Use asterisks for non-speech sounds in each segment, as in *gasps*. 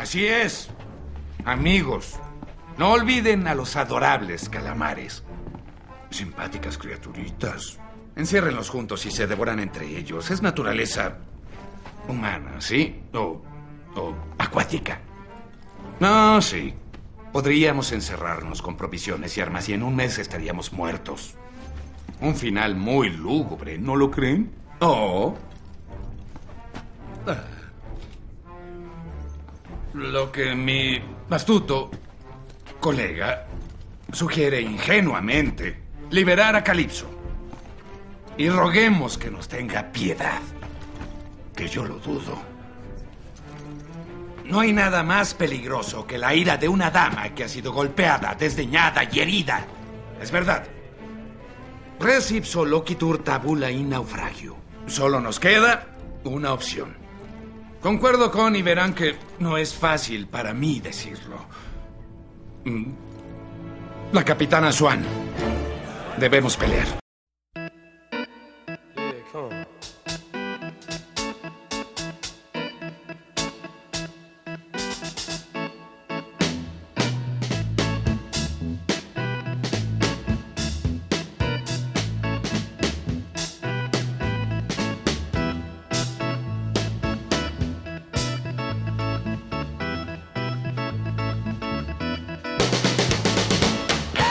Así es. Amigos, no olviden a los adorables calamares. Simpáticas criaturitas. Enciérrenlos juntos y se devoran entre ellos. Es naturaleza humana, ¿sí? O, o acuática. No, sí. Podríamos encerrarnos con provisiones y armas y en un mes estaríamos muertos. Un final muy lúgubre, ¿no lo creen? Oh. Ah. Lo que mi astuto colega sugiere ingenuamente liberar a Calipso. Y roguemos que nos tenga piedad. Que yo lo dudo. No hay nada más peligroso que la ira de una dama que ha sido golpeada, desdeñada y herida. Es verdad. Res ipso loquitur tabula in naufragio. Solo nos queda una opción. Concuerdo con y verán que no es fácil para mí decirlo. Mm. La capitana Swan. Debemos pelear.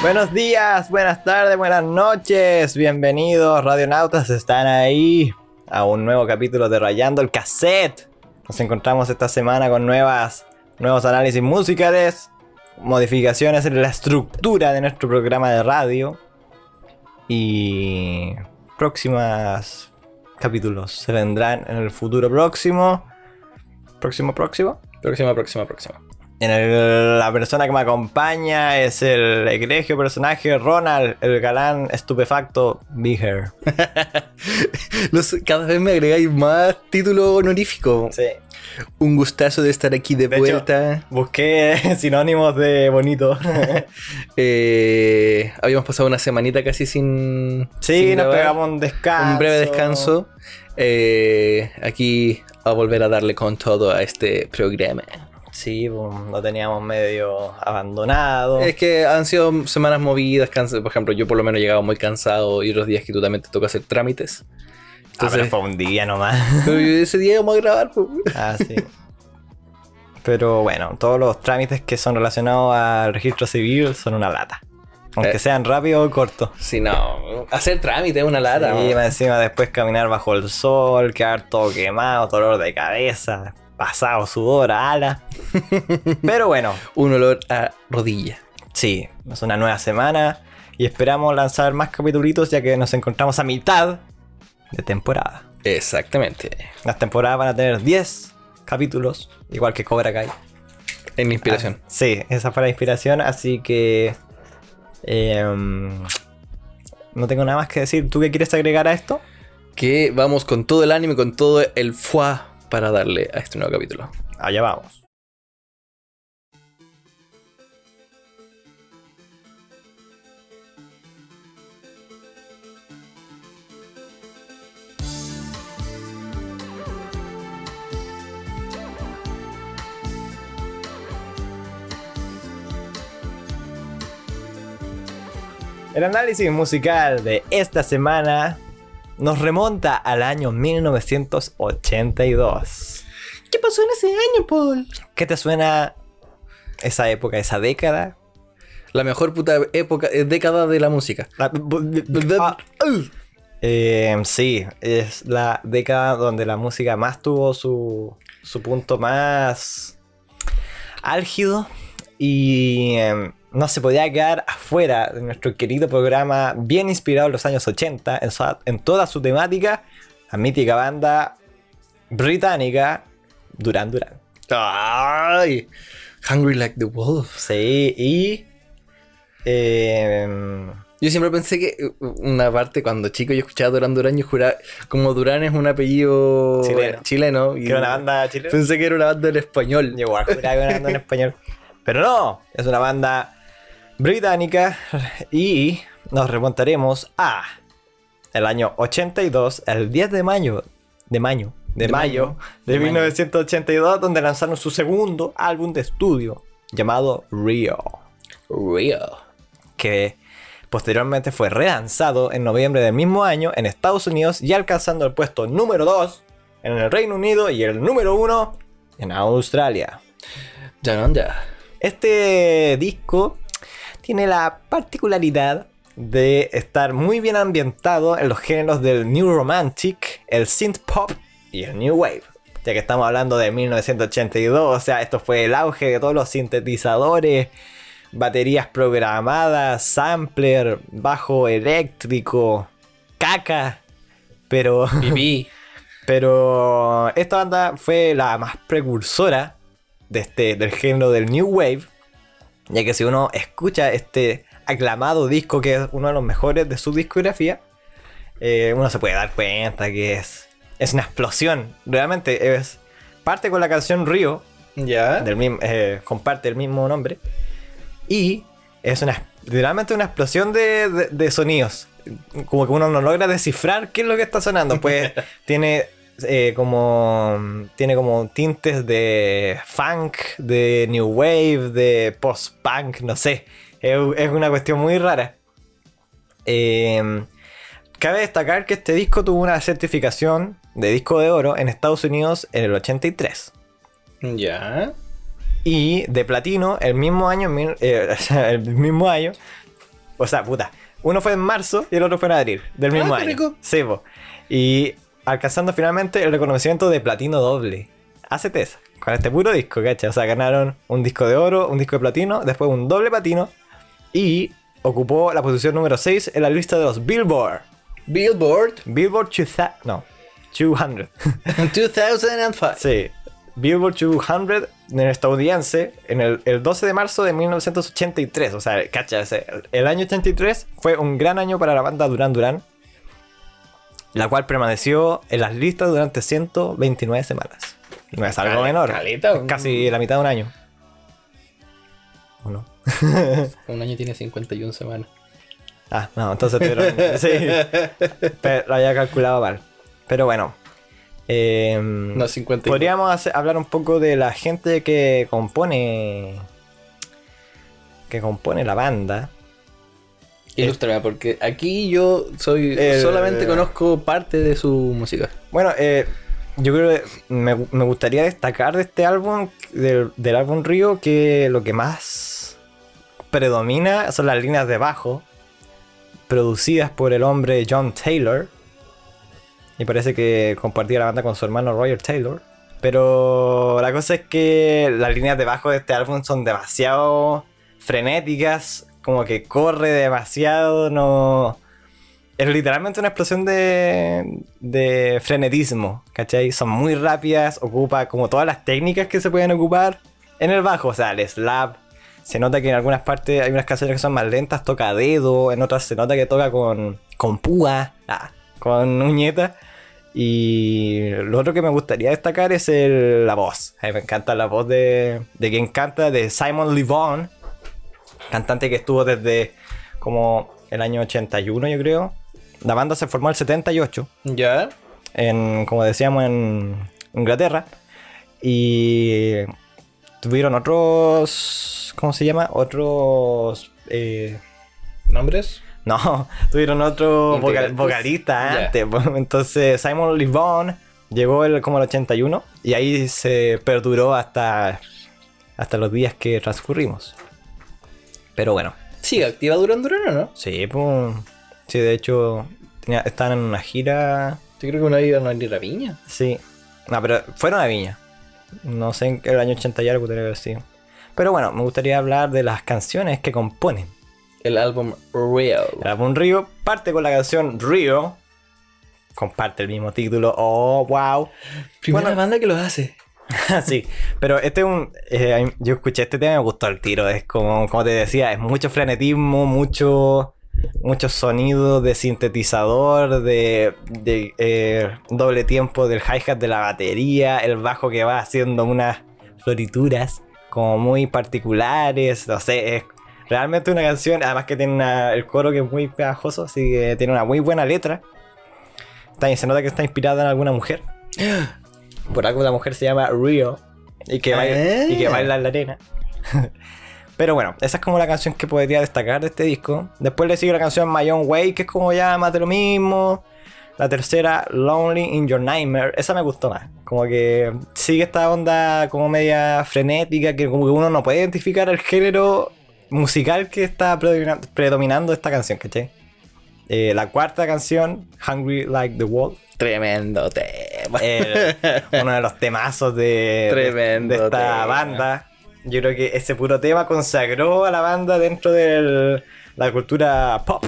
Buenos días, buenas tardes, buenas noches, bienvenidos radionautas, están ahí a un nuevo capítulo de Rayando el Cassette. Nos encontramos esta semana con nuevas, nuevos análisis musicales, modificaciones en la estructura de nuestro programa de radio y próximas capítulos se vendrán en el futuro próximo. Próximo, próximo. Próxima, próxima, próxima. En el- la persona que me acompaña es el egregio personaje Ronald, el galán estupefacto Big Hair. *laughs* Cada vez me agregáis más título honorífico. Sí. Un gustazo de estar aquí de, De hecho- vuelta. Busqué *laughs* sinónimos de bonito. *laughs* Eh, habíamos pasado una semanita casi sin. sí, sin nos grabar. pegamos un descanso. Un breve descanso. Eh, aquí a volver a darle con todo a este programa. Sí, pues, lo teníamos medio abandonado. Es que han sido semanas movidas, cansa- por ejemplo, yo por lo menos he llegado muy cansado y otros días que tú también te toca hacer trámites. Ah, pero Entonces, fue un día nomás. *laughs* pero ese día íbamos a grabar. pues. ah, sí. Pero bueno, todos los trámites que son relacionados al registro civil son una lata. Aunque Eh. sean rápidos o cortos. Si no, hacer trámite es una lata. Y más encima después caminar bajo el sol, quedar todo quemado, dolor de cabeza, pasado sudor, ala. *laughs* Pero bueno, Un olor a rodilla. sí, es una nueva semana y esperamos lanzar más capítulos ya que nos encontramos a mitad de temporada. Exactamente. Las temporadas van a tener 10 capítulos, igual que Cobra Kai. En mi inspiración. Ah, sí, esa fue la inspiración, así que... em, no tengo nada más que decir. ¿Tú qué quieres agregar a esto? Que vamos con todo el ánimo con todo el fuá para darle a este nuevo capítulo. Allá vamos. El análisis musical de esta semana nos remonta al año 1982. ¿Qué pasó en ese año, Paul? ¿Qué te suena esa época, esa década? La mejor puta época, eh, década de la música. Ah, eh, sí, es la década donde la música más tuvo su, su punto más álgido y em, no se podía quedar afuera de nuestro querido programa bien inspirado en los años 80 en, su- en toda su temática, la mítica banda británica Duran Duran. ¡Ay! Hungry like the wolf. Sí, y... em, Yo siempre pensé que una parte cuando chico yo escuchaba Durán Durán, yo juraba, como Durán es un apellido Chileno. chileno y que era una banda chilena. pensé que era una banda en español. Yo igual juraba que era una banda en *laughs* español. Pero no, es una banda británica y nos remontaremos a el año 82, el 10 de mayo, de mayo, de, mayo, de, de mayo. 1982, donde lanzaron su segundo álbum de estudio llamado Rio, Real. que posteriormente fue relanzado en noviembre del mismo año en Estados Unidos y alcanzando el puesto número 2 en el Reino Unido y el número 1 en Australia. Este disco tiene la particularidad de estar muy bien ambientado en los géneros del New Romantic, el Synth Pop y el New Wave. Ya que estamos hablando de 1982, o sea, esto fue el auge de todos los sintetizadores, baterías programadas, sampler, bajo eléctrico, caca. Pero, Pipí. *laughs* pero esta banda fue la más precursora de este, del género del New Wave. Ya que si uno escucha este aclamado disco, que es uno de los mejores de su discografía, eh, uno se puede dar cuenta que es, es una explosión. Realmente es parte con la canción Río, Ya. del mismo, eh, comparte el mismo nombre. Y es una, literalmente una explosión de, de- de sonidos. Como que uno no logra descifrar qué es lo que está sonando. Pues *laughs* tiene eh, como. Tiene como tintes de funk, de new wave, de post-punk, no sé. Es, es una cuestión muy rara. Eh, cabe destacar que este disco tuvo una certificación de disco de oro en Estados Unidos en el 83 Ya. y de platino el mismo año, eh, *laughs* o sea, el mismo año, o sea, puta, uno fue en marzo y el otro fue en abril del mismo Ah, año. rico. Sí, po. y alcanzando finalmente el reconocimiento de platino doble. Hacete esa, con este puro disco, ¿cachai? O sea, ganaron un disco de oro, un disco de platino, después un doble platino y ocupó la posición número 6 en la lista de los Billboard. Billboard Billboard 2000, no, 200. 2005. *laughs* Sí. Billboard 200 en el estadounidense en el, el 12 de marzo de 1983. O sea, cacha, ese- el año 83 fue un gran año para la banda Duran Duran, la cual permaneció en las listas durante 129 semanas. No es algo menor. caleta, casi la mitad de un año. ¿O no? *laughs* Un año tiene 51 semanas. Ah, no, entonces tuvieron- *laughs* sí. Pero lo había calculado mal. Pero bueno. em, No, 51. Podríamos hacer- hablar un poco de la gente que compone. Que compone la banda. Ilústrame, porque aquí yo soy El- solamente conozco parte de su música. Bueno, eh, yo creo que me, me gustaría destacar de este álbum, del, del álbum Río, que lo que más predomina son las líneas de bajo, producidas por el hombre John Taylor. Y parece que compartía la banda con su hermano Roger Taylor. Pero la cosa es que las líneas de bajo de este álbum son demasiado frenéticas, como que corre demasiado, no... Es literalmente una explosión de, de frenetismo, ¿cachai? Son muy rápidas, ocupa como todas las técnicas que se pueden ocupar en el bajo, o sea, el slap. Se nota que en algunas partes hay unas canciones que son más lentas, toca dedo, en otras se nota que toca con, con púa, ah, con uñeta. Y lo otro que me gustaría destacar es el- la voz. A mí me encanta la voz de, de quien canta, de Simon Levon, cantante que estuvo desde como el año 81, yo creo. La banda se formó en el 78, ¿Ya? en, como decíamos, en Inglaterra. Y tuvieron otros. ¿Cómo se llama? Otros. eh, ¿Nombres? no, *laughs* tuvieron otro vocal- vocalista antes. pues, Entonces Simon Levon llegó el, como el 81 y ahí se perduró hasta, hasta los días que transcurrimos. Pero bueno, ¿Sigue activa Duran Duran o no? sí, pues. Sí, de hecho, tenía- estaban en una gira. Yo creo que una iba a ir a Viña. Sí. No, pero fueron a Viña. No sé en qué el año 80 y algo que haber sido. Pero bueno, me gustaría hablar de las canciones que componen. El álbum Real. El álbum Río parte con la canción Río. Comparte el mismo título. Oh, wow. Primera Bueno. banda que lo hace. *laughs* sí, pero este es un. eh, yo escuché este tema y me gustó el tiro. Es como, como te decía, es mucho frenetismo, mucho. Muchos sonidos de sintetizador, de, de, eh, doble tiempo del hi-hat de la batería, el bajo que va haciendo unas florituras como muy particulares. No sé, es realmente una canción. Además que tiene una- el coro que es muy pegajoso, así que tiene una muy buena letra. Está, se nota que está inspirada en alguna mujer. *gasps* Por algo la mujer se llama Rio y que, baila, y que Ah. baila en la arena. *laughs* Pero bueno, esa es como la canción que podría destacar de este disco. Después le sigue la canción My Own Way, que es como ya más de lo mismo. La tercera, Lonely in Your Nightmare. Esa me gustó más. Como que sigue esta onda como media frenética, que como que uno no puede identificar el género musical que está predomina- predominando esta canción, ¿cachai? Eh, la cuarta canción, Hungry Like the Wolf. Tremendo tema. *laughs* Eh, uno de los temazos de, de- Tremendo de esta tema. banda. Yo creo que ese puro tema consagró a la banda dentro de la cultura pop.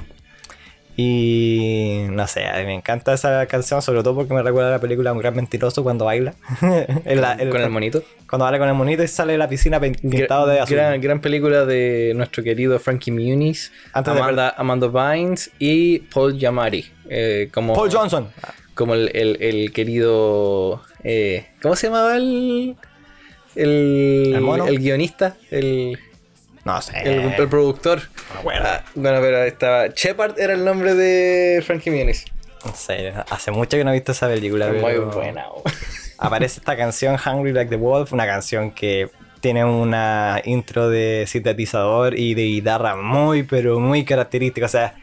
Y no sé, me encanta esa canción, sobre todo porque me recuerda a la película Un gran mentiroso cuando baila. *laughs* Con el monito. Cuando baila con el monito y sale de la piscina pin- pintado de azul. Gran, gran película de nuestro querido Frankie Muniz, Antes de Amanda, Amanda Bynes y Paul Giamatti. eh, como, Paul Johnson. Como el, el- el querido. eh, ¿Cómo se llamaba el. El, ¿El mono? el guionista? El, No sé. el, el productor. acuerdo. Ah, bueno, pero estaba. Shepard era el nombre de Frankie Muniz. No sé, hace mucho que no he visto esa película. Muy pero- buena. oh. *laughs* aparece esta canción Hungry Like the Wolf, una canción que tiene una intro de sintetizador y de guitarra muy, pero muy característica. O sea,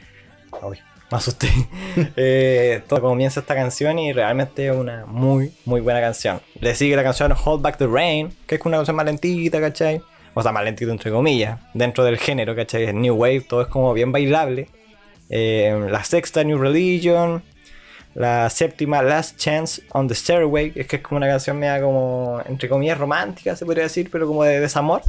uy, me asusté. *laughs* Eh, todo comienza esta canción y realmente es una muy, muy buena canción. Le sigue la canción Hold Back the Rain, que es una canción más lentita, ¿cachai? O sea, más lentita entre comillas, dentro del género, ¿cachai? New Wave, todo es como bien bailable. Eh, la sexta, New Religion. La séptima, Last Chance on the Stairway, es que es como una canción media como, entre comillas, romántica, se podría decir, pero como de desamor.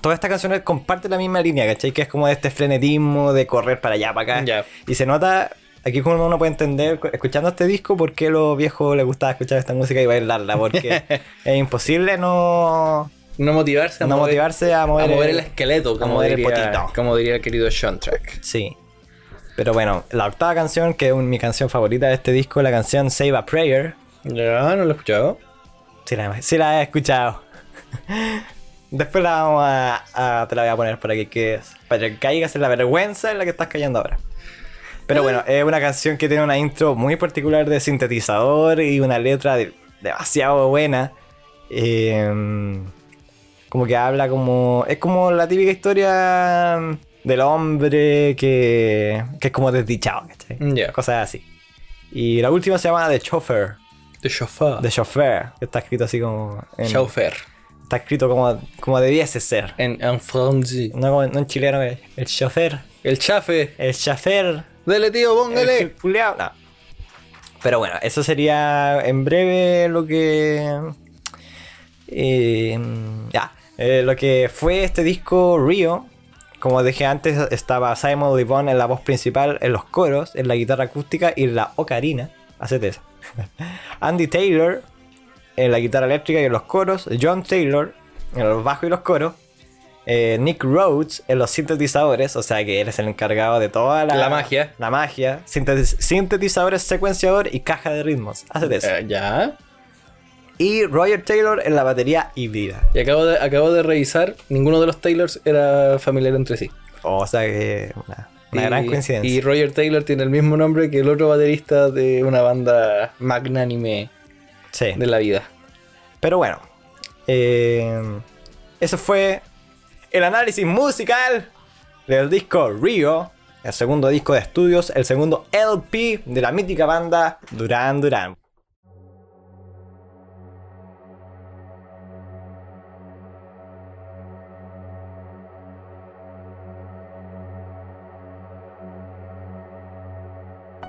Todas estas canciones comparten la misma línea, ¿cachai? Que es como de este frenetismo, de correr para allá, para acá. Y se nota, aquí como uno puede entender, escuchando este disco, por qué a los viejos les gustaba escuchar esta música y bailarla, porque *laughs* es imposible no, No motivarse a no mover, motivarse a mover, a mover el- el esqueleto, como, mover el diría, potito. como diría el querido Sean Track. Sí. Pero bueno, la octava canción, que es un- mi canción favorita de este disco, la canción Save a Prayer. Ya, no lo he escuchado. Sí la, sí la he escuchado. *laughs* Después la vamos a, a- Te la voy a poner para que quedes. Para que caigas en la vergüenza en la que estás cayendo ahora. Pero bueno, es una canción que tiene una intro muy particular de sintetizador y una letra de- demasiado buena. Eh, como que habla como. Es como la típica historia del hombre que. que es como desdichado, ¿cachai? Cosas así. Y la última se llama The Chauffeur. The Chauffeur. The Chauffeur. que Está escrito así como. en- Chauffeur. Está escrito como, como debiese ser. En, en francés. No, como- no en chileno, el, el chofer. El chafe. El chofer. Dele, tío, El póngale. culiao, no. Pero bueno, eso sería en breve lo que. eh, ya. eh, lo que fue este disco Rio. Como dije antes, estaba Simon Livon en la voz principal, en los coros, en la guitarra acústica y en la ocarina. Hacete eso. *laughs* Andy Taylor en la guitarra eléctrica y en los coros. John Taylor en los bajos y los coros. eh, Nick Rhodes en los sintetizadores, o sea que él es el encargado de toda la, La magia. La magia. Sintetizadores, secuenciador y caja de ritmos. Hacete eso. Eh, ya. Y Roger Taylor en la batería híbrida. Y acabo de, acabo de revisar, ninguno de los Taylors era familiar entre sí. O sea que una, una Y- gran coincidencia. Y Roger Taylor tiene el mismo nombre que el otro baterista de una banda magnánime sí. de la vida. Pero bueno, eh, eso fue el análisis musical del disco Rio, el segundo disco de estudios, el segundo LP de la mítica banda Duran Duran.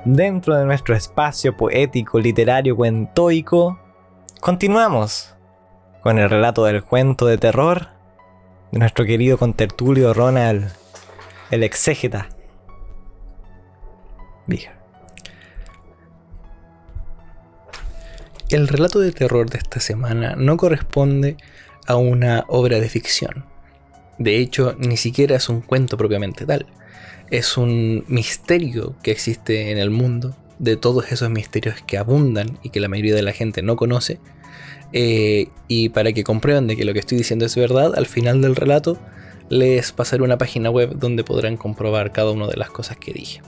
Dentro de nuestro espacio poético, literario, cuentoico, continuamos con el relato del cuento de terror de nuestro querido contertulio Ronald, el exégeta. El relato de terror de esta semana no corresponde a una obra de ficción. De hecho, ni siquiera es un cuento propiamente tal. Es un misterio que existe en el mundo, de todos esos misterios que abundan y que la mayoría de la gente no conoce. Eh, y para que comprueban de que lo que estoy diciendo es verdad, al final del relato les pasaré una página web donde podrán comprobar cada una de las cosas que dije.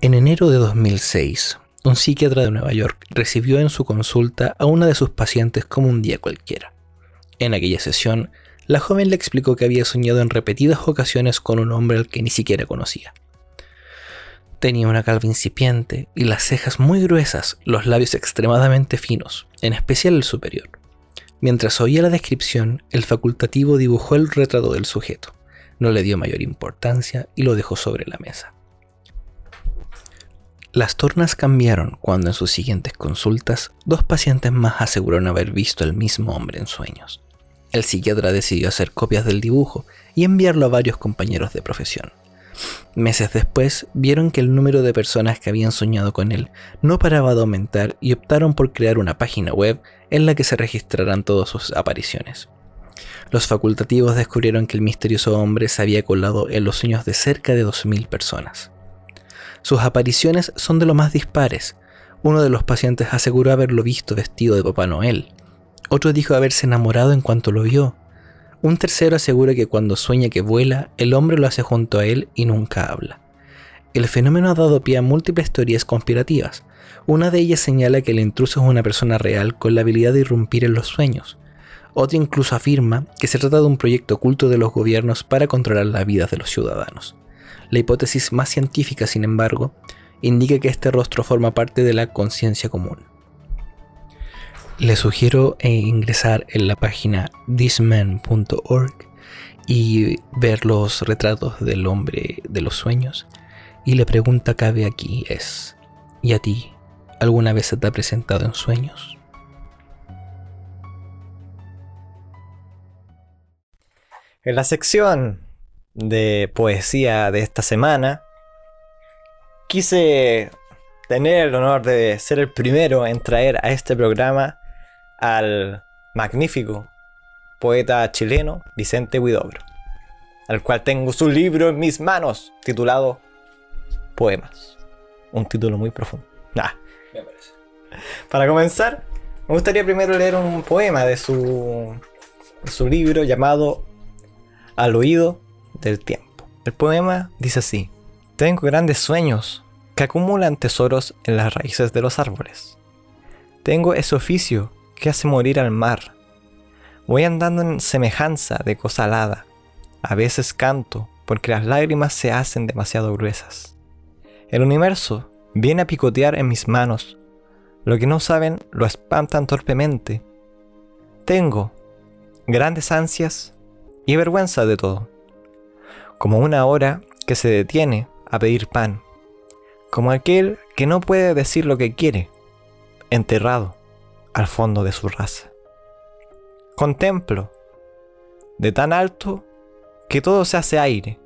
En enero de 2006, un psiquiatra de Nueva York recibió en su consulta a una de sus pacientes como un día cualquiera. En aquella sesión, la joven le explicó que había soñado en repetidas ocasiones con un hombre al que ni siquiera conocía. Tenía una calva incipiente y las cejas muy gruesas, los labios extremadamente finos, en especial el superior. Mientras oía la descripción, el facultativo dibujó el retrato del sujeto, no le dio mayor importancia y lo dejó sobre la mesa. Las tornas cambiaron cuando en sus siguientes consultas dos pacientes más aseguraron haber visto al mismo hombre en sueños. El psiquiatra decidió hacer copias del dibujo y enviarlo a varios compañeros de profesión. Meses después, vieron que el número de personas que habían soñado con él no paraba de aumentar y optaron por crear una página web en la que se registraran todas sus apariciones. Los facultativos descubrieron que el misterioso hombre se había colado en los sueños de cerca de 2.000 personas. Sus apariciones son de lo más dispares. Uno de los pacientes aseguró haberlo visto vestido de Papá Noel. Otro dijo haberse enamorado en cuanto lo vio. Un tercero asegura que cuando sueña que vuela, el hombre lo hace junto a él y nunca habla. El fenómeno ha dado pie a múltiples teorías conspirativas. Una de ellas señala que el intruso es una persona real con la habilidad de irrumpir en los sueños. Otra incluso afirma que se trata de un proyecto oculto de los gobiernos para controlar la vida de los ciudadanos. La hipótesis más científica, sin embargo, indica que este rostro forma parte de la conciencia común. Les sugiero eh, ingresar en la página thisman.org y ver los retratos del hombre de los sueños. Y la pregunta cabe aquí es, ¿y a ti alguna vez se te ha presentado en sueños? En la sección de poesía de esta semana, quise tener el honor de ser el primero en traer a este programa al magnífico poeta chileno Vicente Huidobro, al cual tengo su libro en mis manos titulado Poemas. Un título muy profundo. Para comenzar, me gustaría primero leer un poema de su, de su libro llamado Al oído del tiempo. El poema dice así, tengo grandes sueños que acumulan tesoros en las raíces de los árboles. Tengo ese oficio que hace morir al mar. Voy andando en semejanza de cosa alada. A veces canto porque las lágrimas se hacen demasiado gruesas. El universo viene a picotear en mis manos. Lo que no saben lo espantan torpemente. Tengo grandes ansias y vergüenza de todo. Como una hora que se detiene a pedir pan. Como aquel que no puede decir lo que quiere, enterrado al fondo de su raza. Contemplo de tan alto que todo se hace aire.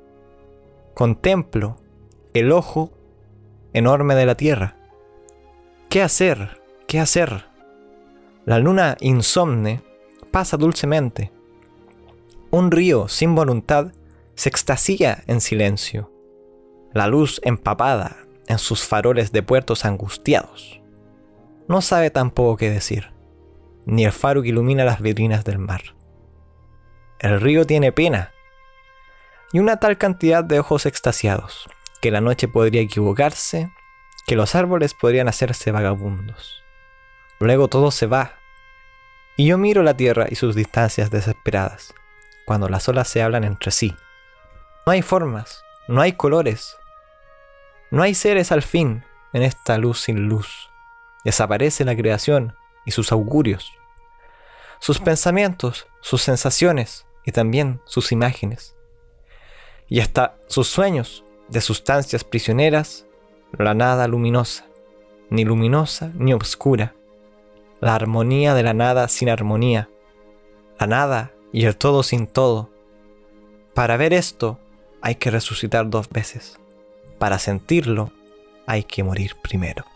Contemplo el ojo enorme de la tierra. ¿Qué hacer? ¿Qué hacer? La luna insomne pasa dulcemente. Un río sin voluntad se extasía en silencio. La luz empapada en sus faroles de puertos angustiados no sabe tampoco qué decir, ni el faro que ilumina las vitrinas del mar. El río tiene pena, y una tal cantidad de ojos extasiados, que la noche podría equivocarse, que los árboles podrían hacerse vagabundos. Luego todo se va, y yo miro la tierra y sus distancias desesperadas, cuando las olas se hablan entre sí. No hay formas, no hay colores, no hay seres al fin en esta luz sin luz. Desaparece la creación y sus augurios, sus pensamientos, sus sensaciones y también sus imágenes. Y hasta sus sueños de sustancias prisioneras, la nada luminosa, ni luminosa ni oscura, la armonía de la nada sin armonía, la nada y el todo sin todo. Para ver esto hay que resucitar dos veces. Para sentirlo hay que morir primero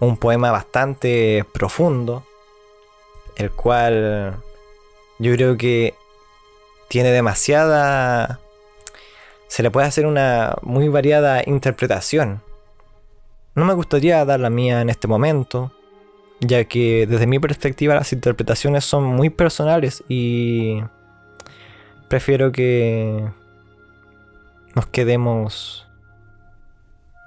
un poema bastante profundo, el cual yo creo que tiene demasiada... Se le puede hacer una muy variada interpretación. No me gustaría dar la mía en este momento, ya que desde mi perspectiva las interpretaciones son muy personales y prefiero que nos quedemos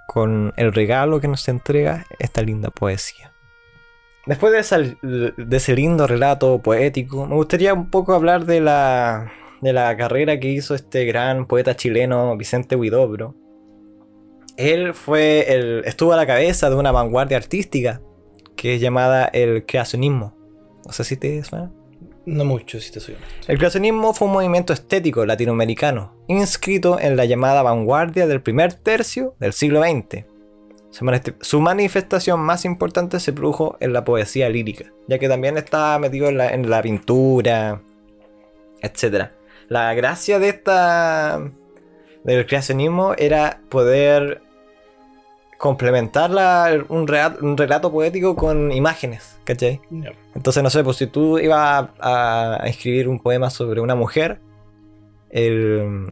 con el regalo que nos entrega esta linda poesía. Después de, ese lindo relato poético, me gustaría un poco hablar de la, de la carrera que hizo este gran poeta chileno Vicente Huidobro. Él fue el, estuvo a la cabeza de una vanguardia artística que es llamada el creacionismo. No sé si te suena. No mucho, si te soy. El creacionismo fue un movimiento estético latinoamericano, inscrito en la llamada vanguardia del primer tercio del siglo XX. Su manif- Su manifestación más importante se produjo en la poesía lírica, ya que también estaba metido en la, en la pintura, etc. La gracia de esta del creacionismo era poder complementar la- un, relato, un relato poético con imágenes, ¿cachai? Entonces, no sé, pues si tú ibas a, a escribir un poema sobre una mujer, el-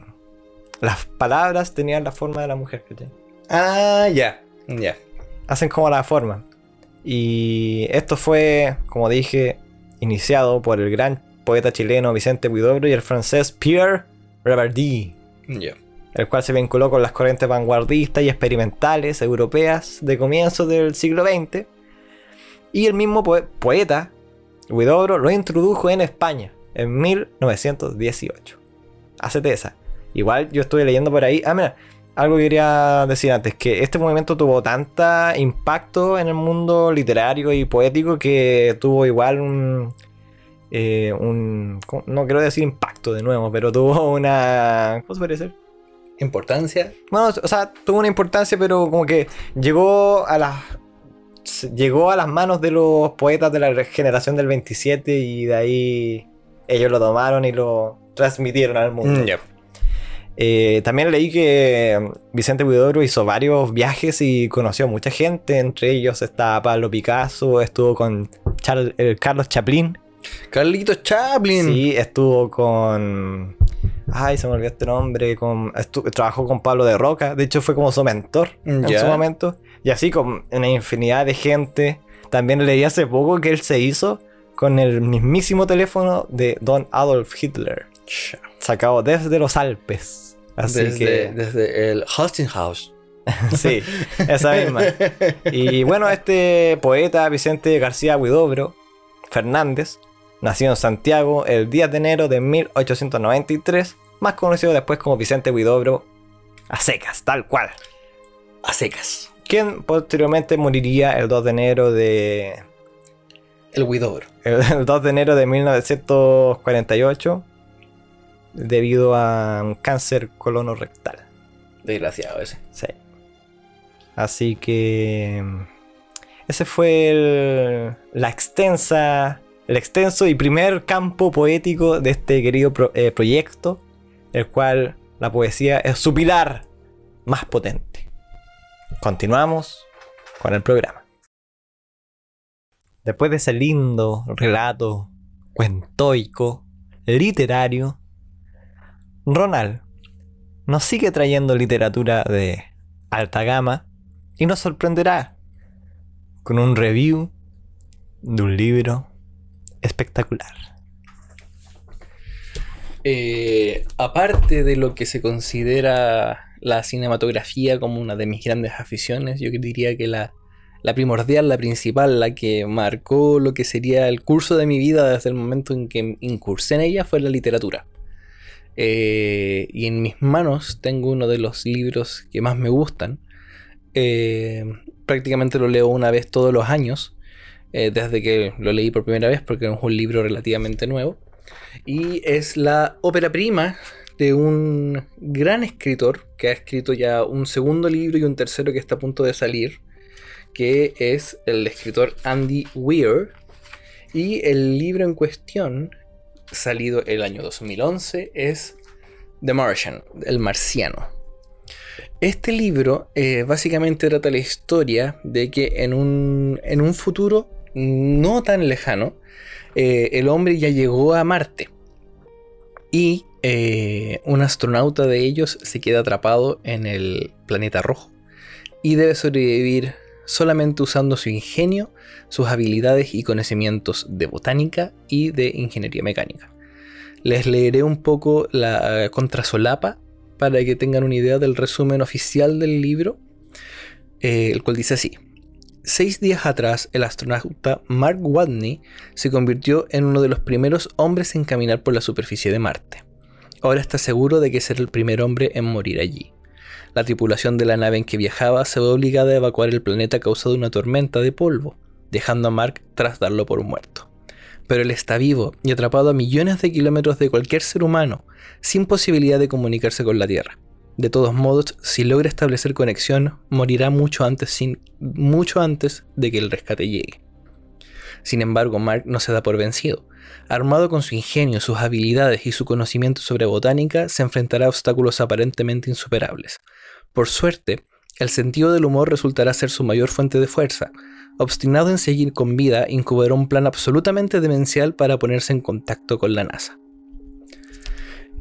las palabras tenían la forma de la mujer, ¿cachai? Ah, ya. Ya. Hacen como la forma. Y esto fue, como dije, iniciado por el gran poeta chileno Vicente Huidobro y el francés Pierre Reverdy, Ya. El cual se vinculó con las corrientes vanguardistas y experimentales europeas de comienzos del siglo XX. Y el mismo poe- poeta, Huidobro, lo introdujo en España en 1918. Hacete esa. Igual yo estuve leyendo por ahí. Ah, mira, algo que quería decir antes: que este movimiento tuvo tanta impacto en el mundo literario y poético que tuvo igual un. eh, un no quiero decir impacto de nuevo, pero tuvo una. ¿Cómo se puede decir? Importancia. Bueno, o sea, tuvo una importancia, pero como que llegó a las. Llegó a las manos de los poetas de la generación del 27 y de ahí ellos lo tomaron y lo transmitieron al mundo. Ya. Eh, también leí que Vicente Huidobro hizo varios viajes y conoció a mucha gente. Entre ellos está Pablo Picasso, estuvo con Char- Carlos Chaplin. Carlitos Chaplin. Sí, estuvo con. Ay, se me olvidó este nombre. Con... Trabajó con Pablo de Roca. De hecho, fue como su mentor en su momento. Y así con una infinidad de gente. También leí hace poco que él se hizo con el mismísimo teléfono de Don Adolf Hitler. Sacado desde los Alpes. Así desde, que. desde el Hosting House. *laughs* Sí, esa misma. Y bueno, este poeta Vicente García Huidobro Fernández nació en Santiago el 10 de enero de 1893, más conocido después como Vicente Huidobro a secas, tal cual. A secas. Quien posteriormente moriría el 2 de enero de. El Widobro. El 2 de enero de 1948 debido a un cáncer colonorrectal. Desgraciado ese. Sí. Así que. Ese fue el, la extensa. El extenso y primer campo poético de este querido eh, proyecto. El cual la poesía es su pilar más potente. Continuamos con el programa. Después de ese lindo relato cuentoico, literario, Ronald nos sigue trayendo literatura de alta gama y nos sorprenderá con un review de un libro espectacular. Eh, aparte de lo que se considera la cinematografía como una de mis grandes aficiones, yo diría que la, la primordial, la principal, la que marcó lo que sería el curso de mi vida desde el momento en que incursé en ella fue la literatura. Eh, y en mis manos tengo uno de los libros que más me gustan. Eh, prácticamente lo leo una vez todos los años, eh, desde que lo leí por primera vez, porque es un libro relativamente nuevo. Y es la ópera prima de un gran escritor que ha escrito ya un segundo libro y un tercero que está a punto de salir, que es el escritor Andy Weir. Y el libro en cuestión, salido el año 2011, es The Martian, El Marciano. Este libro eh, básicamente trata la historia de que en un, en un futuro no tan lejano, eh, el hombre ya llegó a Marte. Y eh, un astronauta de ellos se queda atrapado en el planeta rojo. Y debe sobrevivir solamente usando su ingenio, sus habilidades y conocimientos de botánica y de ingeniería mecánica. Les leeré un poco la contrasolapa para que tengan una idea del resumen oficial del libro. eh, el cual dice así. Seis días atrás, el astronauta Mark Watney se convirtió en uno de los primeros hombres en caminar por la superficie de Marte. Ahora está seguro de que será el primer hombre en morir allí. La tripulación de la nave en que viajaba se ve obligada a evacuar el planeta a causa de una tormenta de polvo, dejando a Mark tras darlo por muerto. Pero él está vivo y atrapado a millones de kilómetros de cualquier ser humano, sin posibilidad de comunicarse con la Tierra. De todos modos, si logra establecer conexión, morirá mucho antes, sin, mucho antes de que el rescate llegue. Sin embargo, Mark no se da por vencido. Armado con su ingenio, sus habilidades y su conocimiento sobre botánica, se enfrentará a obstáculos aparentemente insuperables. Por suerte, el sentido del humor resultará ser su mayor fuente de fuerza. Obstinado en seguir con vida, incubará un plan absolutamente demencial para ponerse en contacto con la NASA.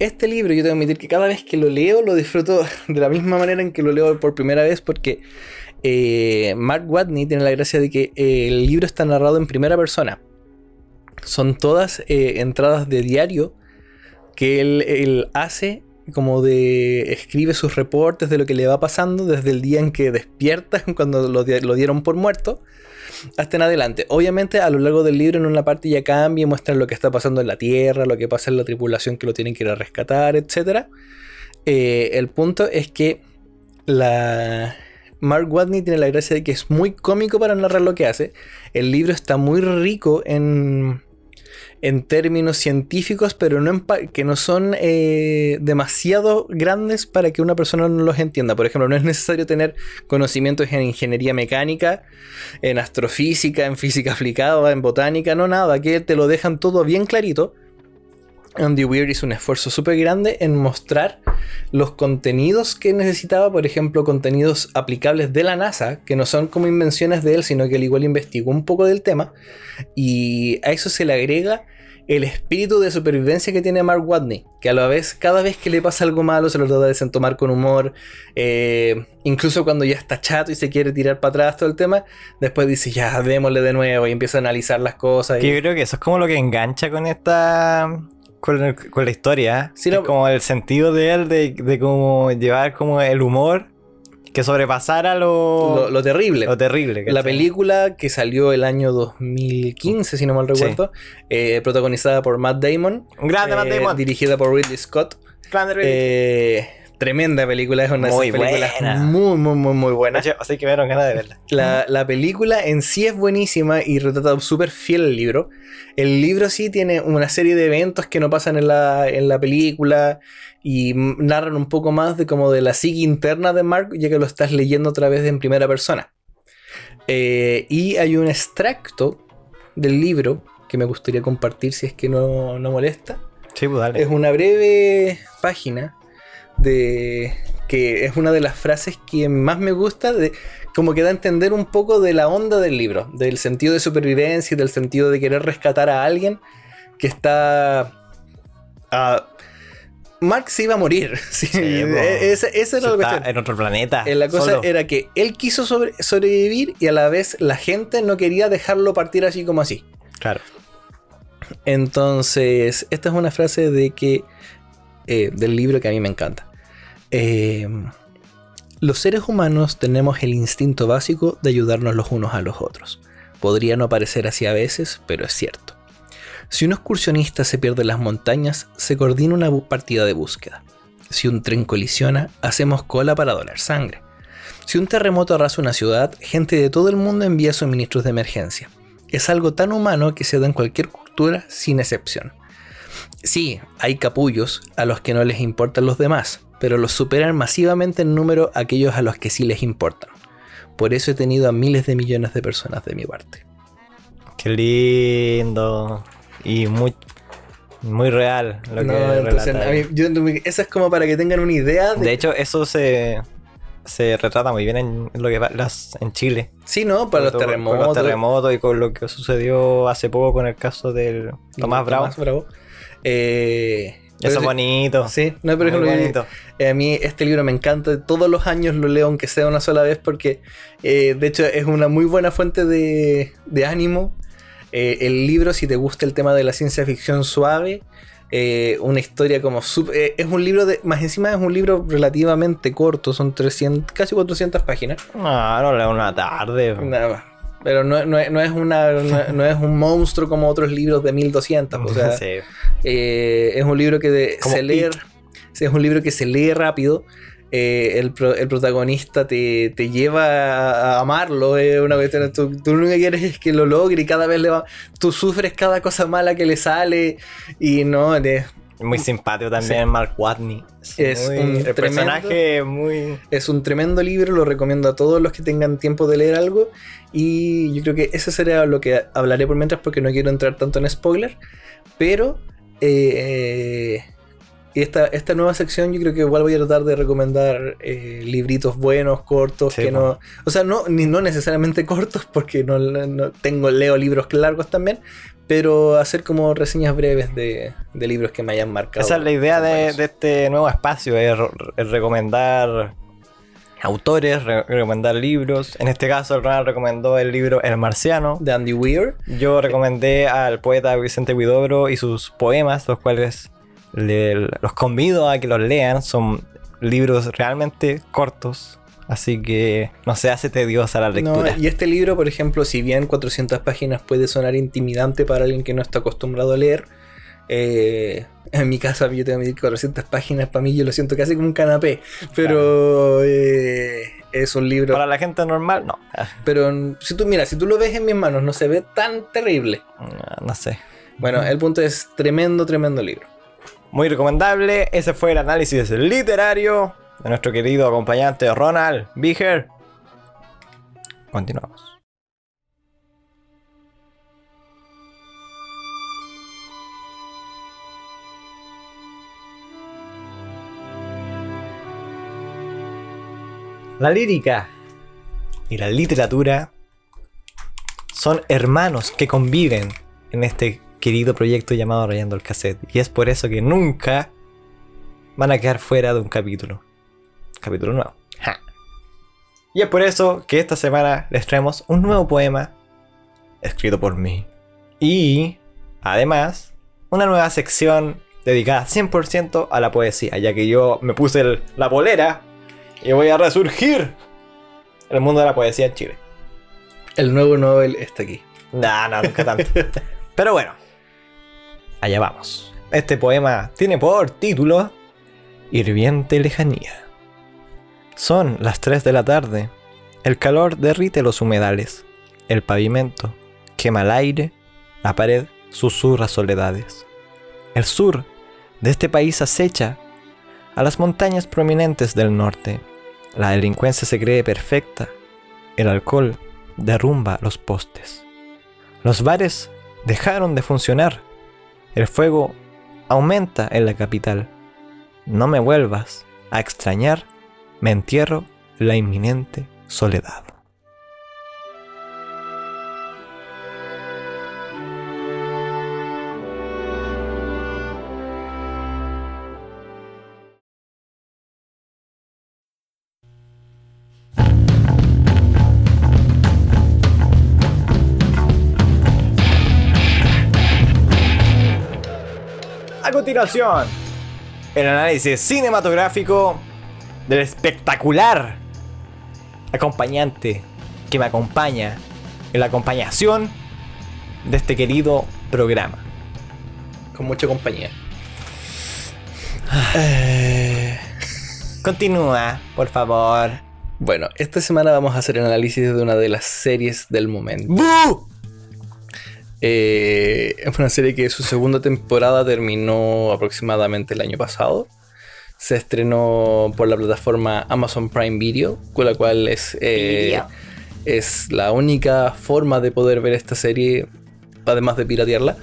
Este libro, yo tengo que admitir que cada vez que lo leo, lo disfruto *laughs* de la misma manera en que lo leo por primera vez, porque eh, Mark Watney tiene la gracia de que eh, el libro está narrado en primera persona. Son todas eh, entradas de diario que él, hace, como de escribe sus reportes de lo que le va pasando desde el día en que despierta, *laughs* cuando lo, dieron por muerto, hasta en adelante. Obviamente a lo largo del libro en una parte ya cambia muestra lo que está pasando en la Tierra, lo que pasa en la tripulación que lo tienen que ir a rescatar, etc. Eh, el punto es que la... Mark Watney tiene la gracia de que es muy cómico para narrar lo que hace. El libro está muy rico en, en términos científicos, pero no que no son eh, demasiado grandes para que una persona no los entienda. Por ejemplo, no es necesario tener conocimientos en ingeniería mecánica, en astrofísica, en física aplicada, en botánica, no nada, que te lo dejan todo bien clarito. Andy Weir hizo un esfuerzo súper grande en mostrar los contenidos que necesitaba, por ejemplo, contenidos aplicables de la NASA, que no son como invenciones de él, sino que él igual investigó un poco del tema, y a eso se le agrega el espíritu de supervivencia que tiene Mark Watney, que a la vez, cada vez que le pasa algo malo, se lo trata de desentomar con humor, eh, incluso cuando ya está chato y se quiere tirar para atrás todo el tema, después dice, ya, démosle de nuevo y empieza a analizar las cosas. yo creo que eso es como lo que engancha con esta... Con, la historia, ¿eh? como el sentido de él de, de cómo llevar como el humor que sobrepasara lo, lo, terrible. Lo terrible. La película que salió el año 2015, si no mal recuerdo, eh, protagonizada por Matt Damon. Un grande Matt eh, Damon. Dirigida por Ridley Scott. Grande Ridley. Eh, tremenda película, es una muy esas películas muy, muy, muy, muy buena. Así que me dieron ganas de verla. *laughs* La, la película en sí es buenísima y retrata súper fiel el libro. El libro sí tiene una serie de eventos que no pasan en la, en la película y narran un poco más de como de la psique interna de Mark, ya que lo estás leyendo otra vez en primera persona. Eh, y hay un extracto del libro que me gustaría compartir si es que no, no molesta. Sí, pues dale. Es una breve página de que es una de las frases que más me gusta, de, como que da a entender un poco de la onda del libro, del sentido de supervivencia y del sentido de querer rescatar a alguien que está Mark se iba a morir. *laughs* Sí, e-, esa, era la cuestión. En otro planeta. Eh, la cosa era que él quiso sobrevivir y a la vez la gente no quería dejarlo partir así como así. Claro. Entonces, esta es una frase de que. Eh, del libro que a mí me encanta. Eh, los seres humanos tenemos el instinto básico de ayudarnos los unos a los otros. Podría no parecer así a veces, pero es cierto. Si un excursionista se pierde en las montañas, se coordina una partida de búsqueda. Si un tren colisiona, hacemos cola para donar sangre. Si un terremoto arrasa una ciudad, gente de todo el mundo envía suministros de emergencia. Es algo tan humano que se da en cualquier cultura sin excepción. Sí, hay capullos a los que no les importan los demás, pero los superan masivamente en número aquellos a los que sí les importan. Por eso he tenido a miles de millones de personas de mi parte. Qué lindo y muy, muy real. Lo no, entonces, a mí, yo, eso es como para que tengan una idea. De, hecho, eso se, se retrata muy bien en, lo que las, en Chile. Sí, ¿no? Para los terremotos. Con los terremotos y con lo que sucedió hace poco con el caso del Tomás Bravo. Tomás Bravo. Eh, eso es bonito. Sí, no, por ejemplo, bonito. Eh, a mí este libro me encanta. Todos los años lo leo, aunque sea una sola vez, porque eh, de hecho es una muy buena fuente de, de ánimo eh, el libro, si te gusta el tema de la ciencia ficción suave, una historia como es un libro de más encima es un libro relativamente corto son 300 casi 400 páginas No, no leo una tarde. Nada más. Pero no, no es- no es una no, no es un monstruo como otros libros de 1200 o sea, *laughs* Sí. eh, es un libro que de- se lee sí, es un libro que se lee rápido eh, el, pro- el protagonista te, te lleva a, amarlo es una cuestión tú, tú lo único que quieres es que lo logre y cada vez le va tú sufres cada cosa mala que le sale y no Muy simpático también Mark Watney. Es muy- un tremendo- personaje muy. es un tremendo libro lo recomiendo a todos los que tengan tiempo de leer algo y yo creo que eso sería lo que hablaré por mientras porque no quiero entrar tanto en spoiler pero eh, esta, esta nueva sección yo creo que igual voy a tratar de recomendar eh, libritos buenos, cortos, Sí, que no... O sea, no, ni, no necesariamente *laughs* cortos porque no, no tengo, leo libros largos también, pero hacer como reseñas breves de, de libros que me hayan marcado. Esa es la idea de, este nuevo espacio, es, re- es recomendar autores, re- recomendar libros. En este caso, el Ronald recomendó el libro El Marciano. de Andy Weir. Yo recomendé al poeta Vicente Huidobro y sus poemas, los cuales le- los convido a que los lean. Son libros realmente cortos, así que no se hace tediosa la No, lectura. y este libro, por ejemplo, si bien 400 páginas puede sonar intimidante para alguien que no está acostumbrado a leer, eh, en mi caso yo tengo mis 400 páginas, para mí yo lo siento casi como un canapé, pero eh, es un libro... Para la gente normal, no. Pero si tú, mira, si tú lo ves en mis manos, no se ve tan terrible. No, no sé. Bueno, el punto es tremendo, tremendo libro. Muy recomendable. Ese fue el análisis literario de nuestro querido acompañante Ronald Biger. Continuamos. La lírica y la literatura son hermanos que conviven en este querido proyecto llamado Rayando el Cassette. Y es por eso que nunca van a quedar fuera de un capítulo. Capítulo nuevo. Ja. Y es por eso que esta semana les traemos un nuevo poema escrito por mí. Y además, una nueva sección dedicada 100% a la poesía, ya que yo me puse el- la polera y voy a resurgir el mundo de la poesía en Chile. El nuevo Nobel está aquí. No, no, nunca tanto. *laughs* Pero bueno, allá vamos. Este poema tiene por título Hirviente lejanía. Son las 3 de la tarde. El calor derrite los humedales. El pavimento quema el aire. La pared susurra soledades. El sur de este país acecha a las montañas prominentes del norte. La delincuencia se cree perfecta. El alcohol derrumba los postes. Los bares dejaron de funcionar. El fuego aumenta en la capital. No me vuelvas a extrañar. Me entierro en la inminente soledad. Continuación, el análisis cinematográfico del espectacular acompañante que me acompaña en la acompañación de este querido programa. Con mucha compañía. Continúa, por favor. Bueno, esta semana vamos a hacer el análisis de una de las series del momento. Eh, es una serie que su segunda temporada terminó aproximadamente el año pasado. Se estrenó por la plataforma Amazon Prime Video, con la cual es, eh, es la única forma de poder ver esta serie, además de piratearla.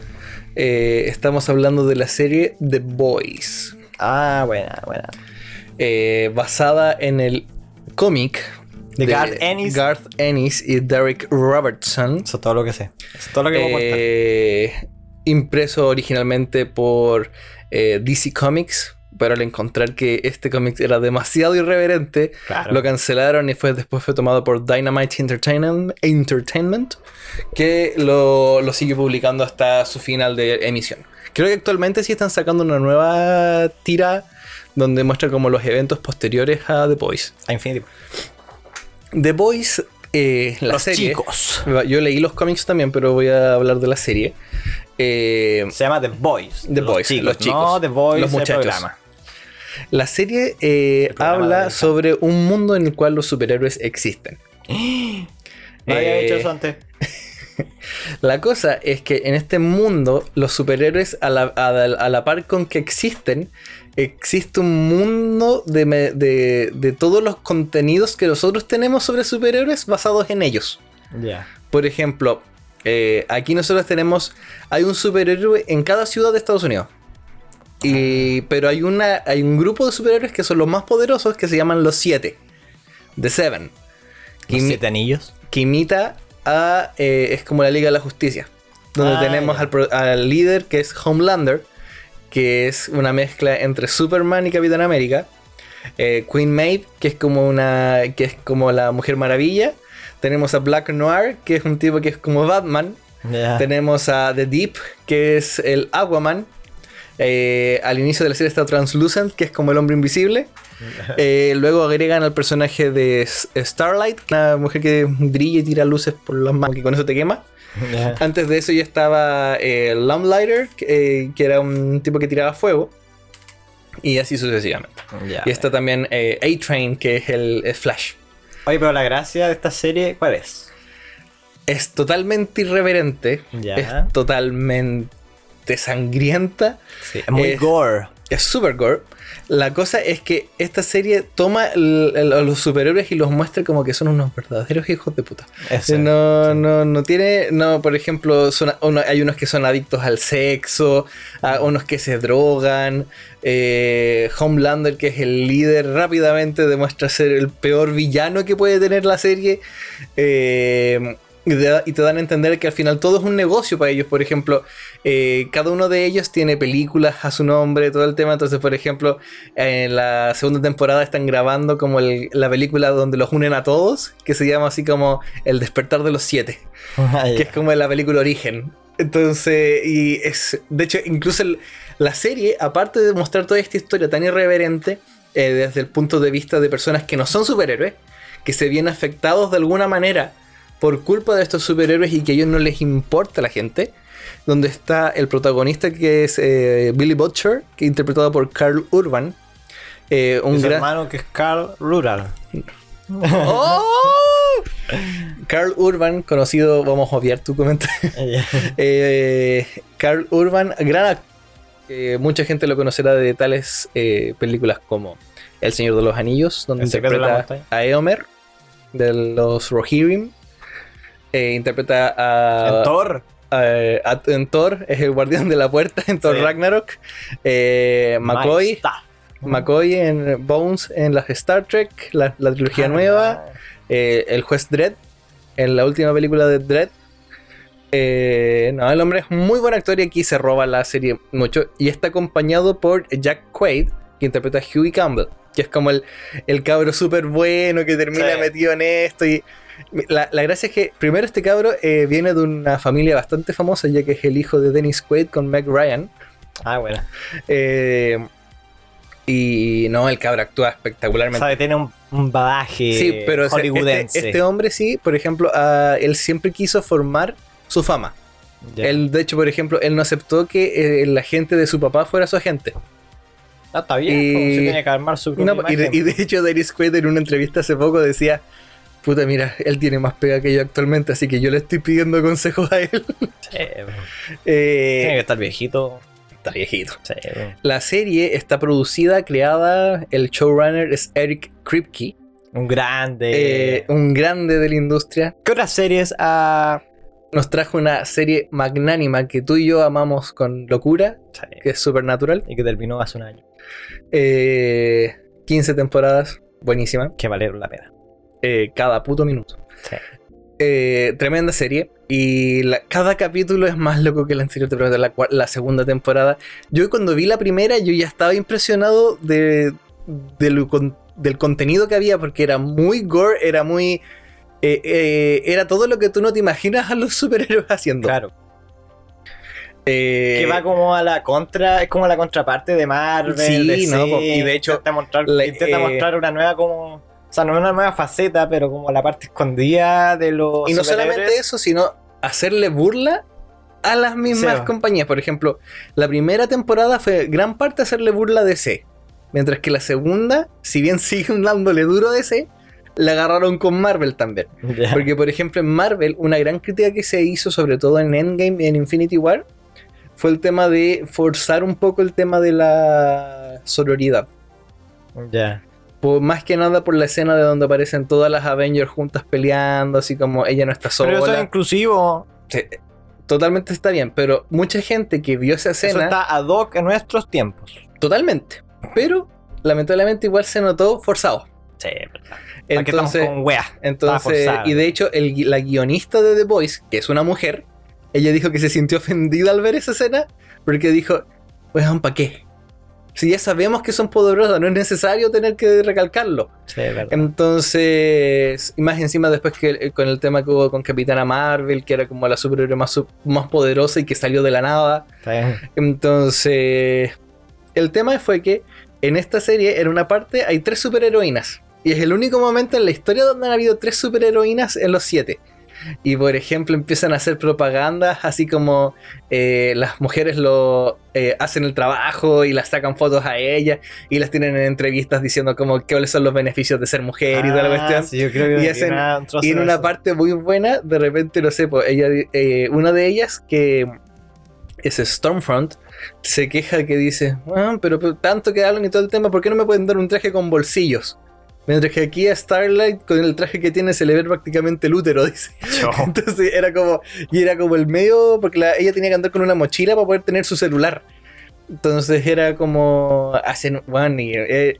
Eh, estamos hablando de la serie The Boys, Ah, buena, buena. basada en el cómic De Garth Ennis. Garth Ennis y Derek Robertson. Eso es todo lo que sé. Eso es todo lo que puedo. Eh, impreso originalmente por eh, DC Comics, pero al encontrar que este cómic era demasiado irreverente, Claro. lo cancelaron y fue, después fue tomado por Dynamite Entertainment, Entertainment que lo, lo sigue publicando hasta su final de emisión. Creo que actualmente sí están sacando una nueva tira donde muestra como los eventos posteriores a The Boys. A Infinity. The Boys, eh, la Los serie. chicos. Yo leí los cómics también, pero voy a hablar de la serie. Eh, Se llama The Boys. The Boys, los chicos, No The Boys, los muchachos. programa. la serie eh, habla sobre un mundo en el cual los superhéroes existen. *gasps* No había Eh, hecho eso antes. *laughs* La cosa es que en este mundo, los superhéroes, a la, a la- a la par con que existen, existe un mundo de, de- de todos los contenidos que nosotros tenemos sobre superhéroes basados en ellos. Ya. Por ejemplo, eh, aquí nosotros tenemos, hay un superhéroe en cada ciudad de Estados Unidos. Y, pero hay, una, hay un grupo de superhéroes que son los más poderosos que se llaman los siete. The Seven. Que, Los imi- siete anillos. que imita a... eh, es como la Liga de la Justicia. Donde Ah, tenemos ya. al, al líder que es Homelander. Que es una mezcla entre Superman y Capitán América. Eh, Queen Maeve, que es como una. que es como la Mujer Maravilla. Tenemos a Black Noir, que es un tipo que es como Batman. Tenemos a The Deep, que es el Aquaman. Eh, al inicio de la serie está Translucent, que es como el hombre invisible. *laughs* Eh, luego agregan al personaje de Starlight, una mujer que brilla y tira luces por las manos, que con eso te quema. Antes de eso ya estaba eh, Lamplighter, que, eh, que era un tipo que tiraba fuego. Y así sucesivamente. Y está también eh, A-Train, que es el es Flash. Oye, pero la gracia de esta serie, ¿cuál es? Es totalmente irreverente. Ya. Es totalmente sangrienta. Sí, es muy gore. Es super gore. La cosa es que esta serie toma a los superhéroes y los muestra como que son unos verdaderos hijos de puta. Eso, no, sí. no, no tiene. No, por ejemplo, son, uno- hay unos que son adictos al sexo, a unos que se drogan. eh, Homelander, que es el líder, rápidamente demuestra ser el peor villano que puede tener la serie. eh, y te, da- y te dan a entender que al final todo es un negocio para ellos. Por ejemplo, eh, cada uno de ellos tiene películas a su nombre, todo el tema. Entonces, por ejemplo, en la segunda temporada están grabando como el- la película donde los unen a todos, que se llama así como El despertar de los siete, Ah, que es como la película Origen. Entonces, y es, de hecho, incluso el- la serie, aparte de mostrar toda esta historia tan irreverente, eh, desde el punto de vista de personas que no son superhéroes, que se ven afectados de alguna manera por culpa de estos superhéroes y que a ellos no les importa la gente, donde está el protagonista que es eh, Billy Butcher, que interpretado por Carl Urban. eh, un gran, hermano que es Carl Rural. *laughs* ¡Oh! Carl Urban, conocido, vamos a obviar tu comentario. *laughs* Eh, Carl Urban, gran actor. eh, mucha gente lo conocerá de tales eh, películas como El Señor de los Anillos, donde interpreta a Eomer de los Rohirrim. Eh, interpreta a, en Thor. a- a- en Thor, es el guardián de la puerta en Thor Sí. Ragnarok. Eh, McCoy. McCoy en Bones en las Star Trek, la, la trilogía Ah, nueva. Eh, el juez Dredd, en la última película de Dredd. Eh, no, el hombre es muy buen actor y aquí se roba la serie mucho. Y está acompañado por Jack Quaid, que interpreta a Huey Campbell, que es como el, el cabro súper bueno que termina Sí. metido en esto. Y la, la gracia es que, primero, este cabro eh, viene de una familia bastante famosa, ya que es el hijo de Dennis Quaid con Meg Ryan. Ah, bueno. Eh, y no, el cabro actúa espectacularmente. sea, que tiene un, un badaje Sí, pero hollywoodense. este, este hombre sí, por ejemplo, él siempre quiso formar su fama. Él, de hecho, por ejemplo, él no aceptó que eh, la gente de su papá fuera su agente. Ah, está bien. y- como se tiene que armar su propia No, y, de, y de hecho, Dennis Quaid en una entrevista hace poco decía: Puta, mira, él tiene más pega que yo actualmente, así que yo le estoy pidiendo consejos a él. Sí. Eh, Tiene que estar viejito. está viejito. Sí. La serie está producida, creada, el showrunner es Eric Kripke, Un grande. eh, un grande de la industria. ¿Qué otras series ha nos trajo una serie magnánima que tú y yo amamos con locura, que es Supernatural. y que terminó hace un año? Eh, 15 temporadas, buenísima. Que valieron la pena. Eh, cada puto minuto. Sí. Eh, tremenda serie. Y la- cada capítulo es más loco que el anterior temporada, la, cua- la segunda temporada. Yo cuando vi la primera, yo ya estaba impresionado de, de lo con- del contenido que había, porque era muy gore, era muy... eh, eh, era todo lo que tú no te imaginas a los *laughs* superhéroes haciendo. Claro. Eh, Que va como a la contra, es como la contraparte de Marvel. Sí, no, y de hecho, intenta mostrar, la- intenta mostrar una nueva como, o sea, no una nueva faceta, pero como la parte escondida de los Y no solamente eso, sino hacerle burla a las mismas compañías. Por ejemplo, la primera temporada fue gran parte hacerle burla a DC. Mientras que la segunda, si bien *laughs* siguen dándole duro a DC, la agarraron con Marvel también. Porque, por ejemplo, en Marvel, una gran crítica que se hizo, sobre todo en Endgame y en Infinity War, fue el tema de forzar un poco el tema de la sororidad. Ya. Por, más que nada por la escena de donde aparecen todas las Avengers juntas peleando, así como ella no está sola. Pero eso es inclusivo. Sí, totalmente está bien, pero mucha gente que vio esa Eso escena, está ad hoc en nuestros tiempos. totalmente, pero lamentablemente igual se notó forzado. Sí, verdad. Entonces, con wea. entonces y de hecho el la guionista de The Voice, que es una mujer, ella dijo que se sintió ofendida al ver esa escena porque dijo, weón, ¿para qué? Si ya sabemos que son poderosas, no es necesario tener que recalcarlo. Sí, verdad. Entonces, y más encima después que eh, con el tema que hubo con Capitana Marvel, que era como la superhéroe más, más poderosa y que salió de la nada. Entonces, el tema fue que en esta serie, en una parte, hay tres superheroínas. Y es el único momento en la historia donde han habido tres superheroínas en los siete. Y por ejemplo, empiezan a hacer propagandas, así como eh, las mujeres lo eh, hacen el trabajo y las sacan fotos a ellas y las tienen en entrevistas diciendo como cuáles son los beneficios de ser mujer y toda la Ah, cuestión. sí, yo creo que Y hacen- un Y en una eso. parte muy buena, de repente, no sé, pues ella, eh, una de ellas que es Stormfront, se queja que dice, "Ah, pero, pero tanto que hablan y todo el tema, ¿por qué no me pueden dar un traje con bolsillos? Mientras que aquí a Starlight, con el traje que tiene, se le ve prácticamente el útero, *laughs* dice. Yo. Entonces era como, y era como el medio, porque la- ella tenía que andar con una mochila para poder tener su celular. Entonces era como, hacen, bueno, eh,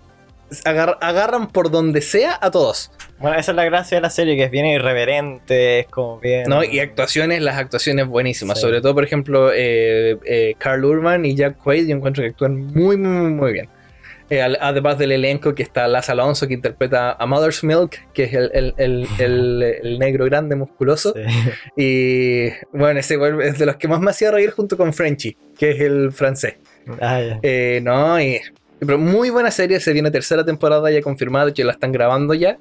agar- agarran por donde sea a todos. Bueno, esa es la gracia de la serie, que es bien irreverente, es como bien... ¿no? Y actuaciones, las actuaciones buenísimas. Sí. Sobre todo, por ejemplo, eh, eh, Carl Urban y Jack Quaid, yo encuentro que actúan muy, muy, muy, muy bien. Eh, al- además del elenco que está Laz Alonso, que interpreta a Mother's Milk, que es el, el- el- *laughs* negro grande, musculoso. Sí. Y bueno, ese es de los que más me hacía reír junto con Frenchy, que es el francés. Ah. Eh, no, y, pero muy buena serie, se viene tercera temporada ya confirmada, que la están grabando ya,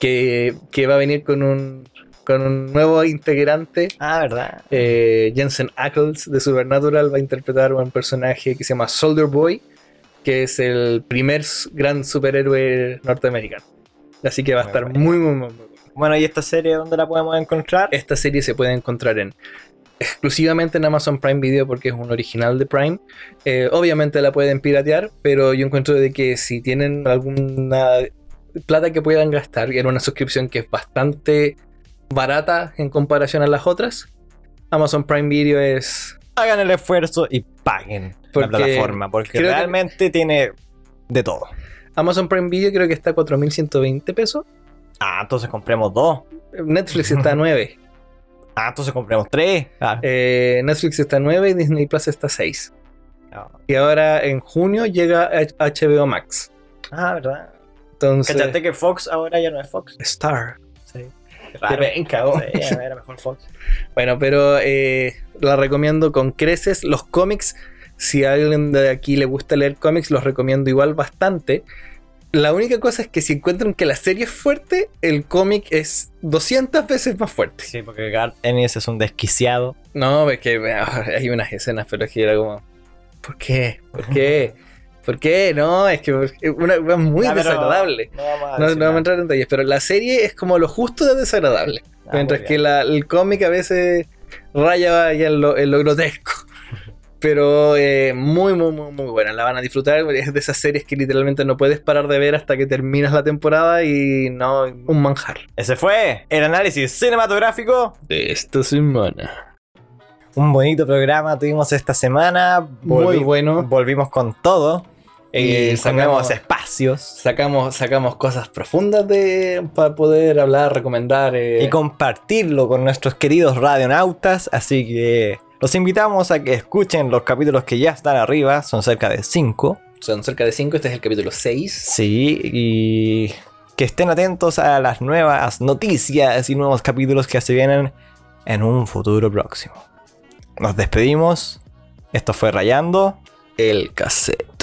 que, que va a venir con un, con un nuevo integrante. Ah, verdad. Eh, Jensen Ackles de Supernatural va a interpretar a un personaje que se llama Soldier Boy, que es el primer gran superhéroe norteamericano. Así que va a Muy estar muy, muy, muy, muy bueno. Bueno, ¿y esta serie dónde la podemos encontrar? Esta serie se puede encontrar en exclusivamente en Amazon Prime Video porque es un original de Prime. Eh, obviamente la pueden piratear, pero yo encuentro de que si tienen alguna plata que puedan gastar en una suscripción que es bastante barata en comparación a las otras, Amazon Prime Video es Hagan el esfuerzo y paguen Porque la plataforma, porque realmente tiene de todo. Amazon Prime Video creo que está a 4.120 pesos. Ah, entonces compremos dos. Netflix está a *laughs* 9. Ah, entonces compremos tres. Ah, Eh, Netflix está a 9 y Disney Plus está a 6. no. Y ahora en junio llega HBO Max. Ah, ¿verdad? Entonces, ¿Cachaste que Fox ahora ya no es Fox? Star. Sí. Qué Qué raro. penca. Sí, era mejor Fox. Bueno, pero eh, la recomiendo con creces. Los cómics, si a alguien de aquí le gusta leer cómics, los recomiendo igual bastante. La única cosa es que si encuentran que la serie es fuerte, el cómic es 200 veces más fuerte. Sí, porque Garth Ennis es un desquiciado. No, es que ah, hay unas escenas, pero es que era como. ¿Por qué? ¿Por qué? ¿Por qué? No, es que es una, es muy Ah, desagradable. No vamos a No, decir no vamos a nada. entrar en detalles, pero la serie es como lo justo de desagradable. Ah, mientras que la- el cómic a veces raya ya en lo, en lo grotesco. *laughs* Pero eh, muy, muy, muy, muy buena. La van a disfrutar. Es de esas series que literalmente no puedes parar de ver hasta que terminas la temporada y no, un manjar. Ese fue el análisis cinematográfico. De esta semana. Un bonito programa tuvimos esta semana. Muy bueno. Volvimos con todo. Eh, y sacamos, espacios sacamos, sacamos cosas profundas de, para poder hablar, recomendar. eh, y compartirlo con nuestros queridos radionautas. Así que los invitamos a que escuchen los capítulos que ya están arriba, son cerca de 5. son cerca de 5, este es el capítulo 6. Sí, y que estén atentos a las nuevas noticias y nuevos capítulos que se vienen en un futuro próximo. Nos despedimos. Esto fue Rayando. El cassette.